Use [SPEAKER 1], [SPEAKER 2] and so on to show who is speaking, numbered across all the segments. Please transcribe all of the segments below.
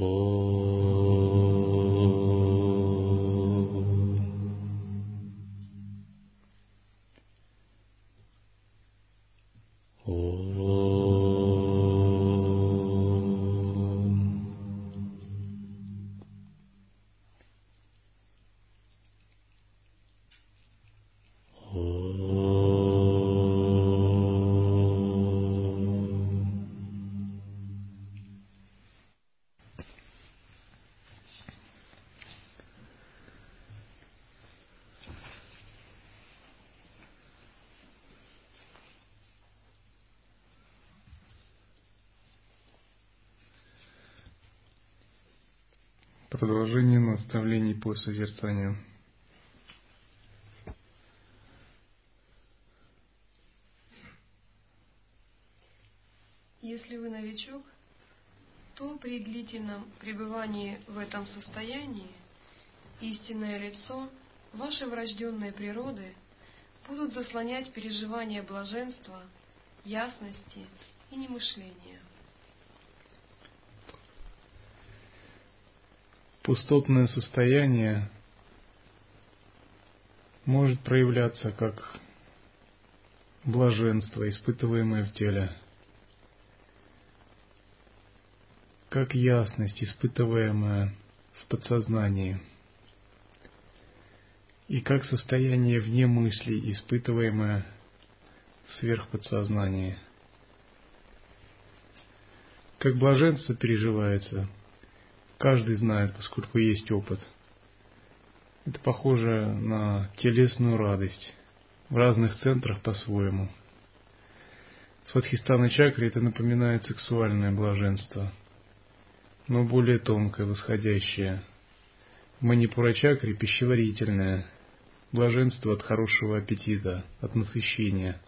[SPEAKER 1] Oh. Продолжение наставлений по созерцанию.
[SPEAKER 2] Если вы новичок, то при длительном пребывании в этом состоянии истинное лицо вашей врожденной природы будут заслонять переживания блаженства, ясности и немышления.
[SPEAKER 1] Пустотное состояние может проявляться как блаженство, испытываемое в теле, как ясность, испытываемая в подсознании, и как состояние вне мыслей, испытываемое в сверхподсознании. Как блаженство переживается Каждый знает, поскольку есть опыт. Это похоже на телесную радость в разных центрах по-своему. Сватхистана чакре это напоминает сексуальное блаженство, но более тонкое, восходящее. Манипура чакре пищеварительное, блаженство от хорошего аппетита, от насыщения.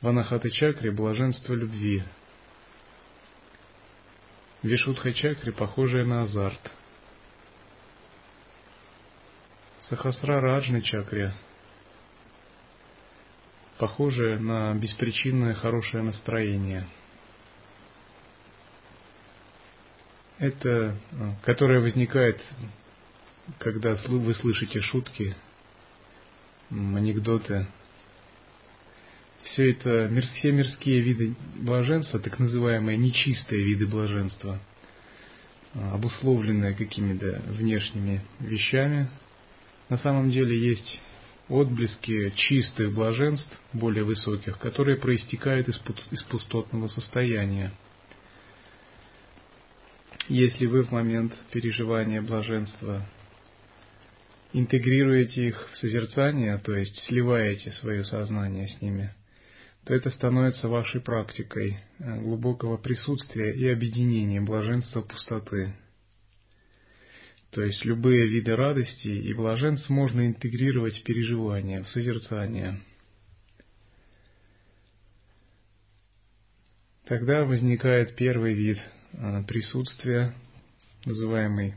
[SPEAKER 1] В анахата чакре блаженство любви, Вишудха-чакре похожая на азарт. Сахасра-раджной чакре похожая на беспричинное хорошее настроение. Это, которое возникает, когда вы слышите шутки, анекдоты, все это все мирские виды блаженства, так называемые нечистые виды блаженства, а, обусловленные какими-то внешними вещами, на самом деле есть отблески чистых блаженств, более высоких, которые проистекают из, из пустотного состояния. Если вы в момент переживания блаженства интегрируете их в созерцание, то есть сливаете свое сознание с ними – то это становится вашей практикой э, глубокого присутствия и объединения блаженства пустоты. То есть любые виды радости и блаженств можно интегрировать в переживание, в созерцание. Тогда возникает первый вид э, присутствия, называемый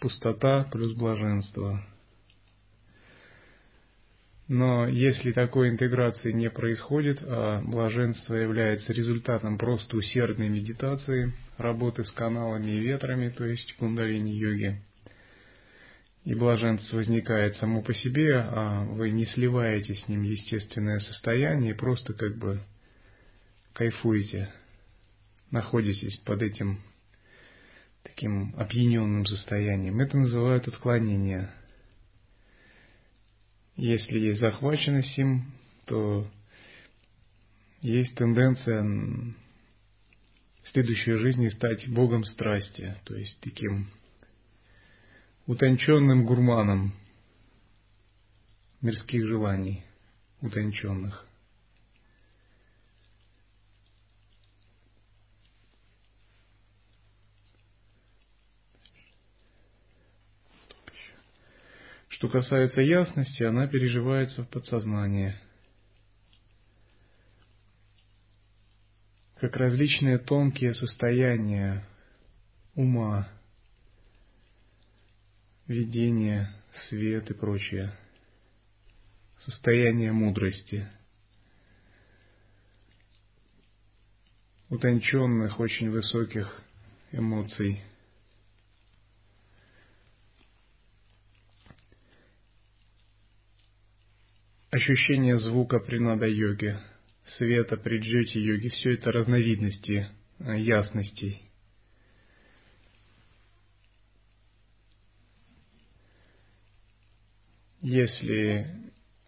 [SPEAKER 1] пустота плюс блаженство – но если такой интеграции не происходит, а блаженство является результатом просто усердной медитации, работы с каналами и ветрами, то есть кундалини-йоги, и блаженство возникает само по себе, а вы не сливаете с ним естественное состояние, просто как бы кайфуете, находитесь под этим таким опьяненным состоянием. Это называют отклонение – если есть захваченность им, то есть тенденция в следующей жизни стать богом страсти, то есть таким утонченным гурманом мирских желаний, утонченных. Что касается ясности, она переживается в подсознании. Как различные тонкие состояния ума, видение, свет и прочее. Состояние мудрости. Утонченных, очень высоких эмоций. Ощущение звука при нада-йоге, света при джете-йоге – все это разновидности э, ясностей. Если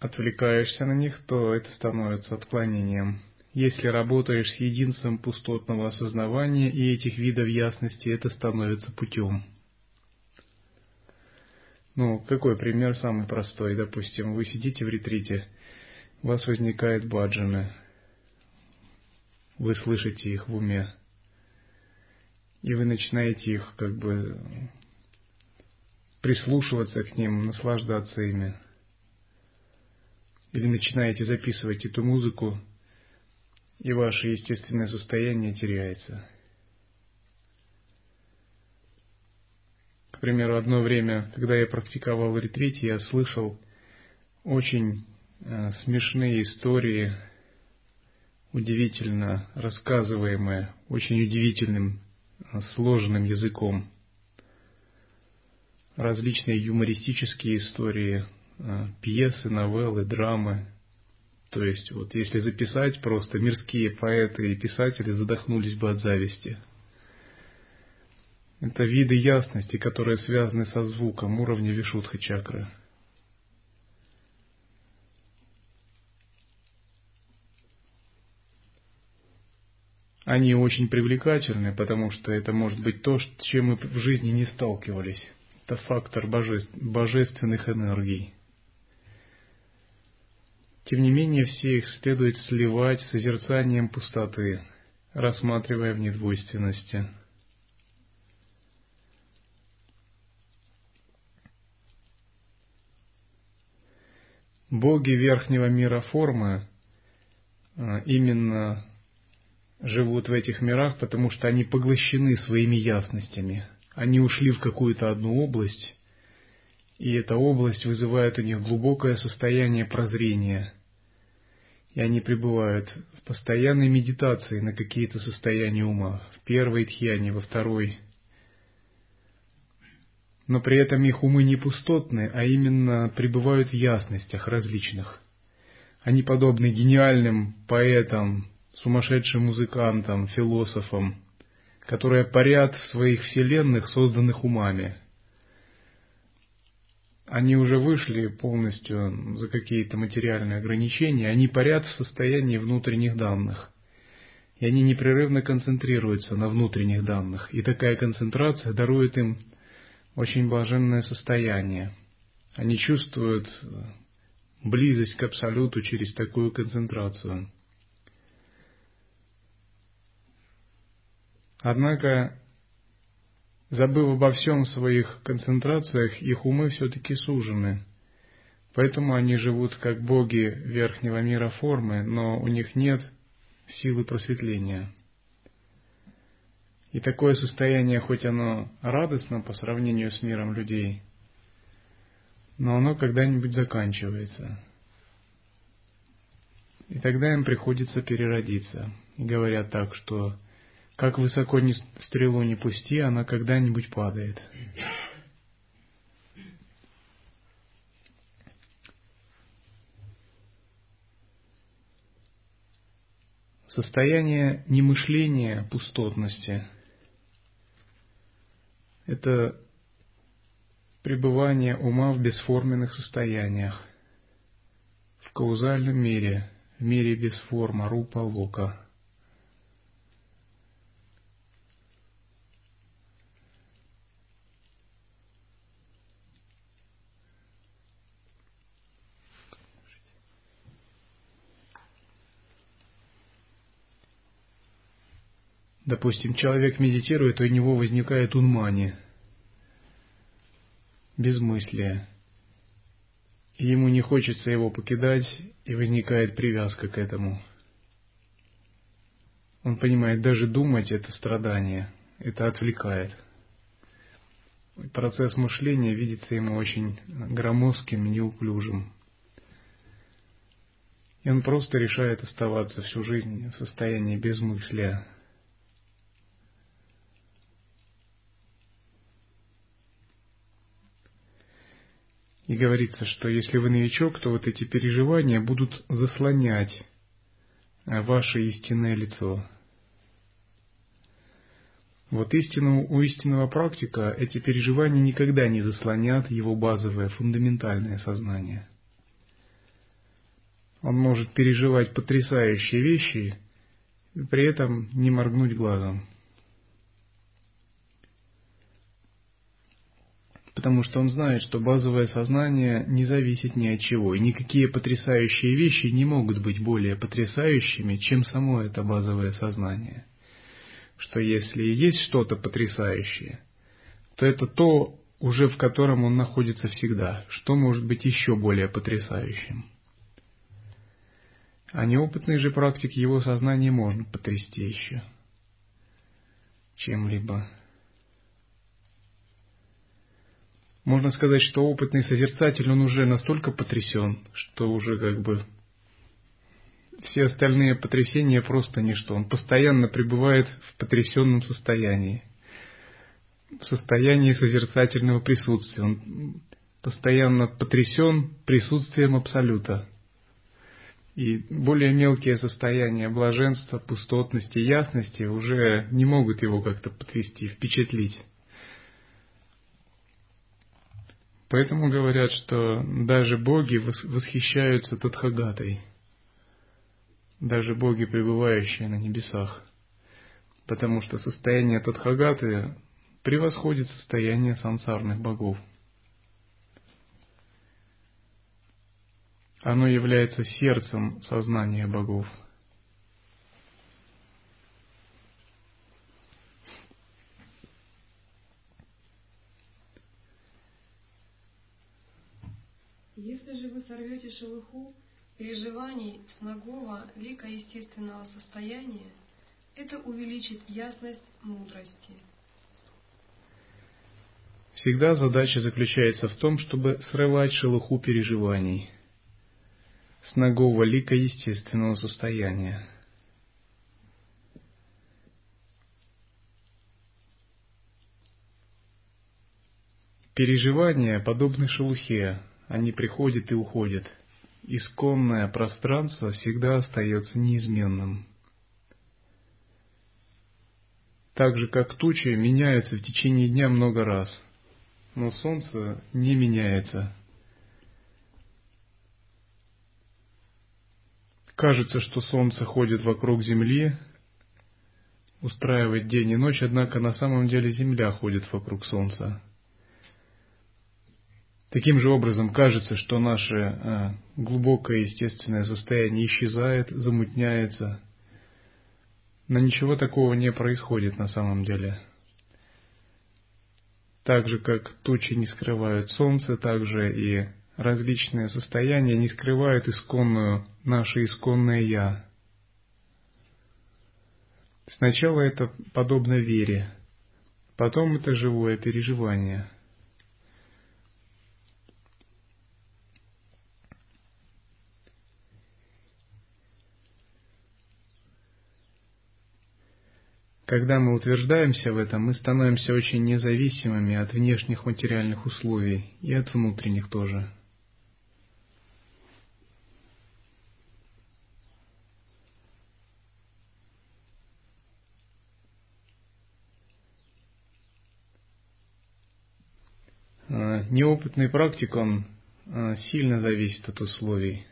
[SPEAKER 1] отвлекаешься на них, то это становится отклонением. Если работаешь с единством пустотного осознавания и этих видов ясности, это становится путем. Ну, какой пример самый простой? Допустим, вы сидите в ретрите, у вас возникает баджаны, вы слышите их в уме, и вы начинаете их как бы прислушиваться к ним, наслаждаться ими. Или начинаете записывать эту музыку, и ваше естественное состояние теряется. К примеру, одно время, когда я практиковал в ретрите, я слышал очень э, смешные истории, удивительно рассказываемые, очень удивительным, э, сложным языком. Различные юмористические истории, э, пьесы, новеллы, драмы. То есть, вот если записать просто, мирские поэты и писатели задохнулись бы от зависти – это виды ясности, которые связаны со звуком уровня вишудха чакры. Они очень привлекательны, потому что это может быть то, с чем мы в жизни не сталкивались. Это фактор божеств, божественных энергий. Тем не менее, все их следует сливать созерцанием пустоты, рассматривая в недвойственности – Боги верхнего мира формы а, именно живут в этих мирах, потому что они поглощены своими ясностями. Они ушли в какую-то одну область, и эта область вызывает у них глубокое состояние прозрения. И они пребывают в постоянной медитации на какие-то состояния ума, в первой тхьяне, во второй – но при этом их умы не пустотны, а именно пребывают в ясностях различных. Они подобны гениальным поэтам, сумасшедшим музыкантам, философам, которые парят в своих вселенных, созданных умами. Они уже вышли полностью за какие-то материальные ограничения, они парят в состоянии внутренних данных. И они непрерывно концентрируются на внутренних данных. И такая концентрация дарует им очень блаженное состояние. Они чувствуют близость к Абсолюту через такую концентрацию. Однако, забыв обо всем в своих концентрациях, их умы все-таки сужены. Поэтому они живут как боги верхнего мира формы, но у них нет силы просветления. И такое состояние, хоть оно радостно по сравнению с миром людей, но оно когда-нибудь заканчивается. И тогда им приходится переродиться. И говорят так, что как высоко ни стрелу не пусти, она когда-нибудь падает. Состояние немышления пустотности – это пребывание ума в бесформенных состояниях, в каузальном мире, в мире без формы, рупа, лока. Допустим, человек медитирует, и у него возникает унмани, безмыслие. И ему не хочется его покидать, и возникает привязка к этому. Он понимает, даже думать это страдание, это отвлекает. Процесс мышления видится ему очень громоздким неуклюжим. И он просто решает оставаться всю жизнь в состоянии безмыслия, И говорится, что если вы новичок, то вот эти переживания будут заслонять ваше истинное лицо. Вот истину, у истинного практика эти переживания никогда не заслонят его базовое, фундаментальное сознание. Он может переживать потрясающие вещи и при этом не моргнуть глазом. Потому что он знает, что базовое сознание не зависит ни от чего, и никакие потрясающие вещи не могут быть более потрясающими, чем само это базовое сознание – что если есть что-то потрясающее, то это то, уже в котором он находится всегда, что может быть еще более потрясающим. А неопытный же практик его сознание можно потрясти еще чем-либо. Можно сказать, что опытный созерцатель, он уже настолько потрясен, что уже как бы все остальные потрясения просто ничто. Он постоянно пребывает в потрясенном состоянии, в состоянии созерцательного присутствия. Он постоянно потрясен присутствием Абсолюта. И более мелкие состояния блаженства, пустотности, ясности уже не могут его как-то потрясти, впечатлить. Поэтому говорят, что даже боги восхищаются Тадхагатой – даже боги, пребывающие на небесах, потому что состояние Тадхагаты превосходит состояние сансарных богов. Оно является сердцем сознания богов.
[SPEAKER 2] Если же вы сорвете шелуху, переживаний с нагого лика естественного состояния, это увеличит ясность мудрости.
[SPEAKER 1] Всегда задача заключается в том, чтобы срывать шелуху переживаний с нагого лика естественного состояния. Переживания подобны шелухе, они приходят и уходят – исконное пространство всегда остается неизменным. Так же, как тучи меняются в течение дня много раз, но Солнце не меняется. Кажется, что Солнце ходит вокруг Земли, устраивает день и ночь, однако на самом деле Земля ходит вокруг Солнца. Таким же образом кажется, что наше э, глубокое естественное состояние исчезает, замутняется, но ничего такого не происходит на самом деле. Так же, как тучи не скрывают солнце, так же и различные состояния не скрывают исконную, наше исконное «я». Сначала это подобно вере, потом это живое переживание – Когда мы утверждаемся в этом, мы становимся очень независимыми от внешних материальных условий и от внутренних тоже. А, неопытный практик, он а, сильно зависит от условий.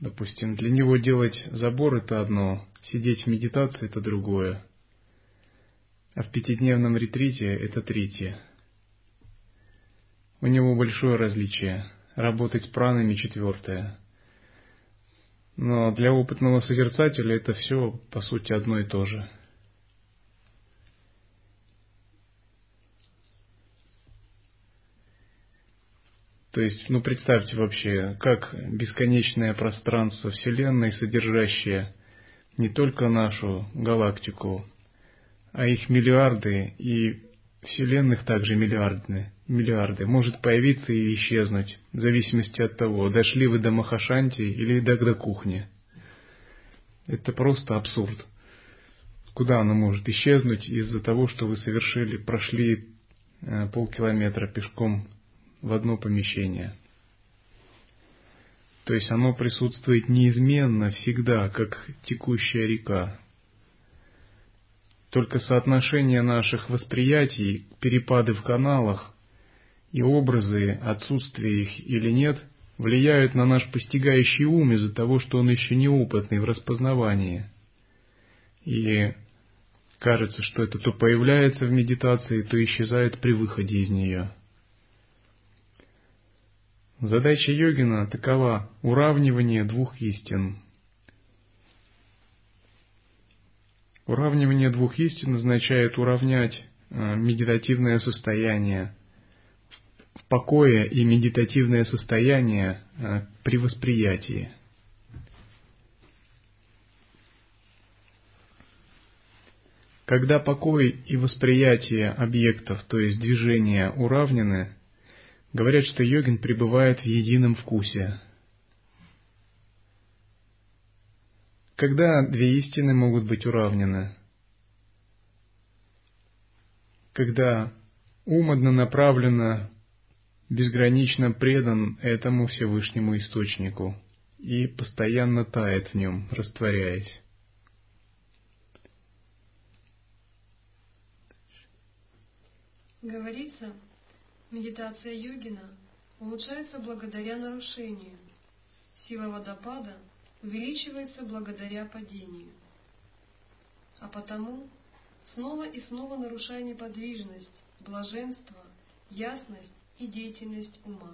[SPEAKER 1] Допустим, для него делать забор это одно, сидеть в медитации это другое, а в пятидневном ретрите это третье. У него большое различие. Работать с пранами четвертое. Но для опытного созерцателя это все, по сути, одно и то же – То есть, ну представьте вообще, как бесконечное пространство Вселенной, содержащее не только нашу галактику, а их миллиарды и Вселенных также миллиарды, миллиарды, может появиться и исчезнуть, в зависимости от того, дошли вы до Махашанти или до, до кухни. Это просто абсурд. куда оно может исчезнуть из-за того, что вы совершили, прошли э, полкилометра пешком в одно помещение. То есть оно присутствует неизменно, всегда, как текущая река. Только соотношение наших восприятий, перепады в каналах и образы, отсутствие их или нет, влияют на наш постигающий ум из-за того, что он еще неопытный в распознавании. И кажется, что это то появляется в медитации, то исчезает при выходе из нее. Задача йогина такова – уравнивание двух истин. Уравнивание двух истин означает уравнять э, медитативное состояние в покое и медитативное состояние э, при восприятии. Когда покой и восприятие объектов, то есть движения, уравнены, говорят, что йогин пребывает в едином вкусе. Когда две истины могут быть уравнены? Когда ум однонаправленно, безгранично предан этому Всевышнему Источнику и постоянно тает в нем, растворяясь.
[SPEAKER 2] Говорится, медитация йогина улучшается благодаря нарушению. Сила водопада увеличивается благодаря падению. А потому снова и снова нарушая неподвижность, блаженство, ясность и деятельность ума.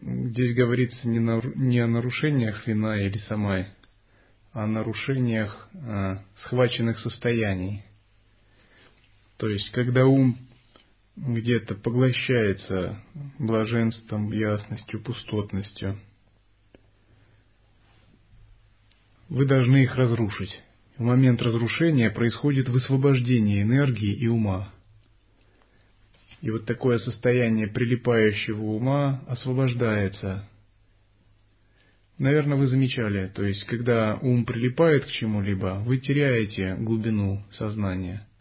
[SPEAKER 1] Здесь говорится не, о нарушениях вина или самай, а о нарушениях э, схваченных состояний. То есть, когда ум где-то поглощается блаженством, ясностью, пустотностью, вы должны их разрушить. В момент разрушения происходит высвобождение энергии и ума. И вот такое состояние прилипающего ума освобождается. Наверное, вы замечали, то есть, когда ум прилипает к чему-либо, вы теряете глубину сознания –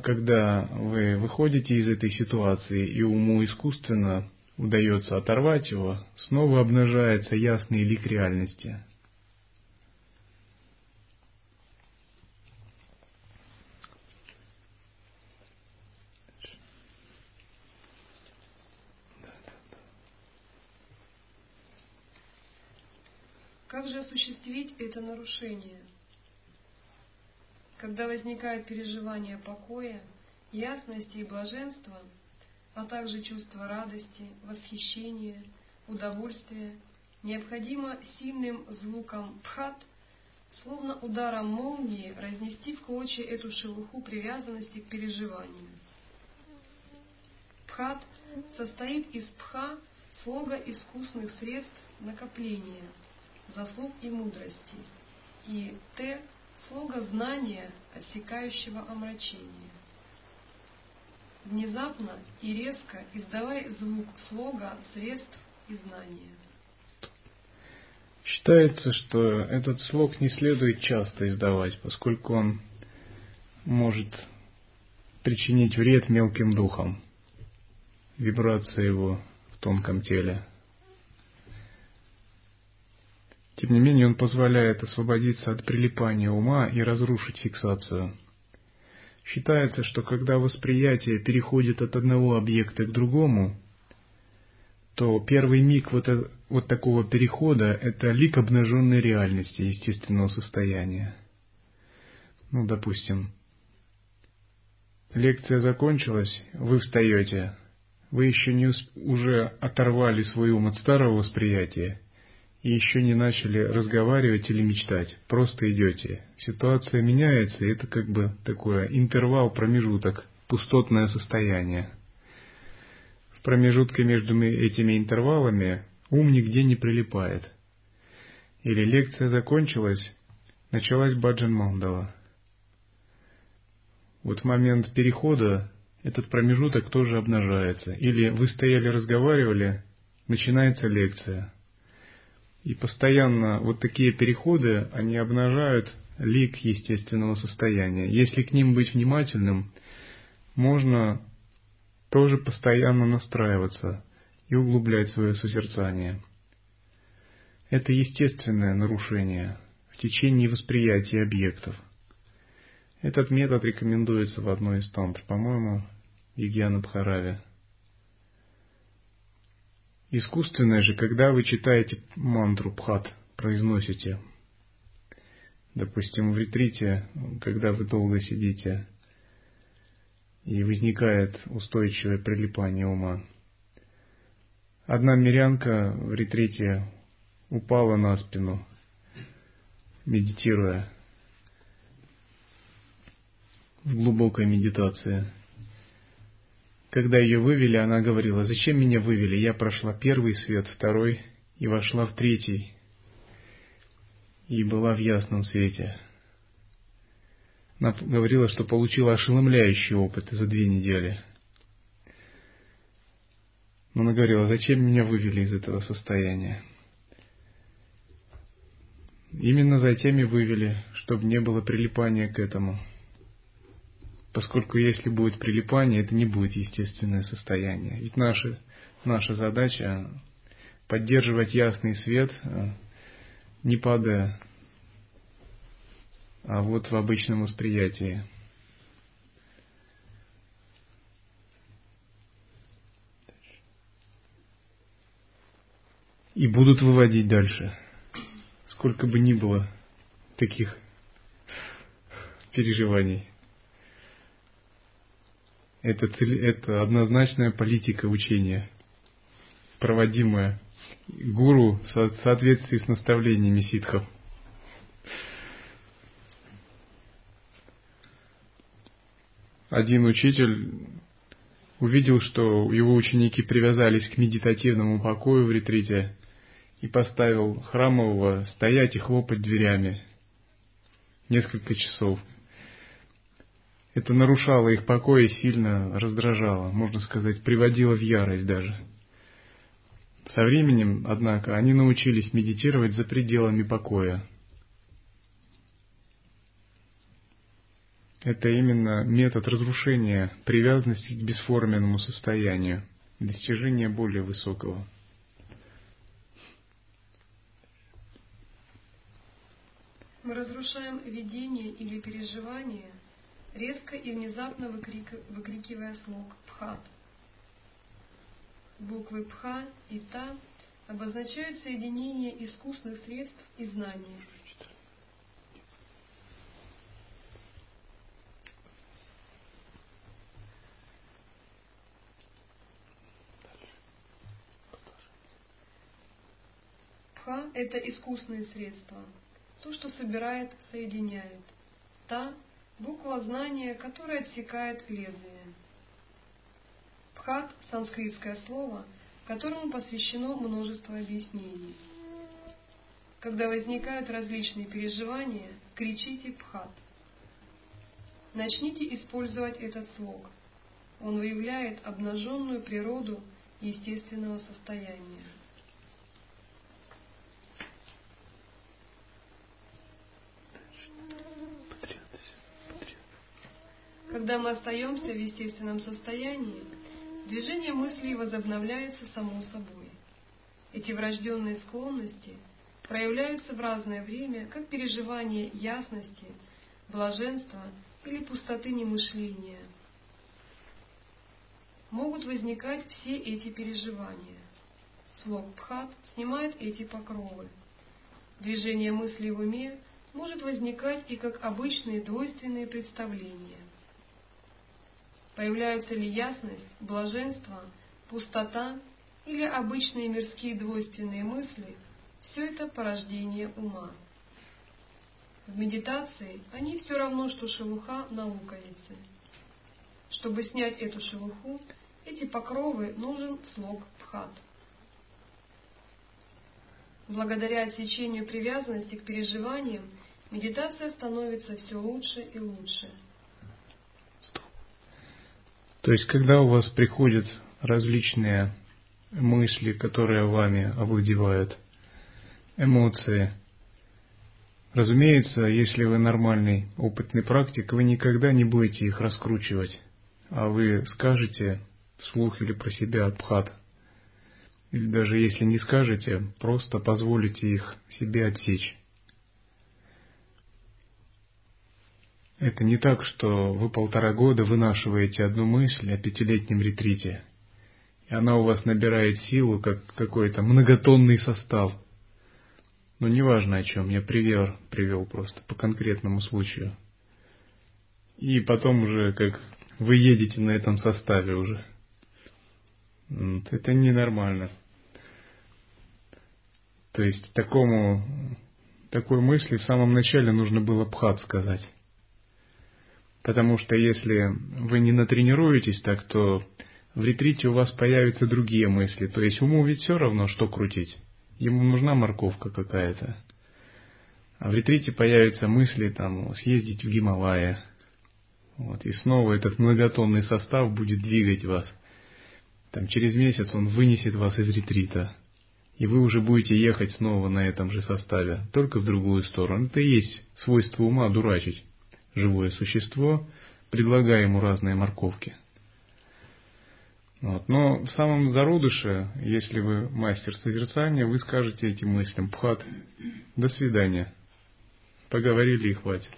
[SPEAKER 1] когда вы выходите из этой ситуации и уму искусственно удается оторвать его, снова обнажается ясный лик реальности.
[SPEAKER 2] Как же осуществить это нарушение? Когда возникает переживание покоя, ясности и блаженства, а также чувство радости, восхищения, удовольствия, необходимо сильным звуком пхат, словно ударом молнии, разнести в клочья эту шелуху привязанности к переживанию. Пхат состоит из пха, слога искусных средств накопления, заслуг и мудрости, и т слуга знания, отсекающего омрачение. Внезапно и резко издавай звук слога средств и знания.
[SPEAKER 1] Считается, что этот слог не следует часто издавать, поскольку он может причинить вред мелким духам, вибрация его в тонком теле. Тем не менее, он позволяет освободиться от прилипания ума и разрушить фиксацию. Считается, что когда восприятие переходит от одного объекта к другому, то первый миг вот, это, вот такого перехода – это лик обнаженной реальности естественного состояния. Ну, допустим, лекция закончилась, вы встаете, вы еще не уже оторвали свой ум от старого восприятия и еще не начали разговаривать или мечтать, просто идете. Ситуация меняется, и это как бы такой интервал, промежуток, пустотное состояние. В промежутке между этими интервалами ум нигде не прилипает. Или лекция закончилась, началась баджан мандала. Вот в момент перехода этот промежуток тоже обнажается. Или вы стояли, разговаривали, начинается лекция – и постоянно вот такие переходы, они обнажают лик естественного состояния. Если к ним быть внимательным, можно тоже постоянно настраиваться и углублять свое созерцание. Это естественное нарушение в течение восприятия объектов. Этот метод рекомендуется в одной из тантр, по-моему, Ягьяна Бхарави. Искусственное же, когда вы читаете мантру Пхат, произносите, допустим, в ретрите, когда вы долго сидите, и возникает устойчивое прилипание ума. Одна мирянка в ретрите упала на спину, медитируя в глубокой медитации. Когда ее вывели, она говорила, зачем меня вывели? Я прошла первый свет, второй и вошла в третий, и была в ясном свете. Она говорила, что получила ошеломляющий опыт за две недели. Но она говорила, зачем меня вывели из этого состояния? Именно затем и вывели, чтобы не было прилипания к этому. Поскольку если будет прилипание, это не будет естественное состояние. Ведь наша, наша задача поддерживать ясный свет, не падая а вот в обычном восприятии. И будут выводить дальше, сколько бы ни было таких переживаний. Это, это однозначная политика учения, проводимая гуру в соответствии с наставлениями ситхов. один учитель увидел, что его ученики привязались к медитативному покою в ретрите и поставил храмового стоять и хлопать дверями несколько часов. Это нарушало их покой и сильно раздражало, можно сказать, приводило в ярость даже. Со временем, однако, они научились медитировать за пределами покоя – это именно метод разрушения привязанности к бесформенному состоянию, достижения более высокого.
[SPEAKER 2] Мы разрушаем видение или переживание, резко и внезапно выкрик... выкрикивая слог «пхат». Буквы «пха» и «та» обозначают соединение искусных средств и знаний – Ха – это искусные средства, то, что собирает, соединяет. Та – буква знания, которая отсекает лезвие. Пхат – санскритское слово, которому посвящено множество объяснений. Когда возникают различные переживания, кричите «Пхат». Начните использовать этот слог. Он выявляет обнаженную природу естественного состояния. Когда мы остаемся в естественном состоянии, движение мыслей возобновляется само собой. Эти врожденные склонности проявляются в разное время как переживание ясности, блаженства или пустоты немышления. Могут возникать все эти переживания. Слог Пхат снимает эти покровы. Движение мыслей в уме может возникать и как обычные двойственные представления – Появляются ли ясность, блаженство, пустота или обычные мирские двойственные мысли, все это порождение ума. В медитации они все равно, что шелуха на луковице. Чтобы снять эту шелуху, эти покровы нужен слог пхат. Благодаря отсечению привязанности к переживаниям, медитация становится все лучше и лучше –
[SPEAKER 1] то есть, когда у вас приходят различные мысли, которые вами овладевают, эмоции, Разумеется, если вы нормальный, опытный практик, вы никогда не будете их раскручивать, а вы скажете вслух или про себя абхат. Или даже если не скажете, просто позволите их себе отсечь. Это не так, что вы полтора года вынашиваете одну мысль о пятилетнем ретрите, и она у вас набирает силу, как какой-то многотонный состав. Но неважно о чем, я привер привел просто по конкретному случаю. И потом уже как вы едете на этом составе уже. Это ненормально. То есть такому, такой мысли в самом начале нужно было пхат сказать. Потому что если вы не натренируетесь так, то в ретрите у вас появятся другие мысли. То есть уму ведь все равно, что крутить. Ему нужна морковка какая-то. А в ретрите появятся мысли там съездить в Гималая. Вот, и снова этот многотонный состав будет двигать вас. Там через месяц он вынесет вас из ретрита. И вы уже будете ехать снова на этом же составе, только в другую сторону. Это и есть свойство ума дурачить живое существо, предлагая ему разные морковки. Вот. Но в самом зародыше, если вы мастер созерцания, вы скажете этим мыслям «Пхат, до свидания». Поговорили и хватит.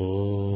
[SPEAKER 1] Oh.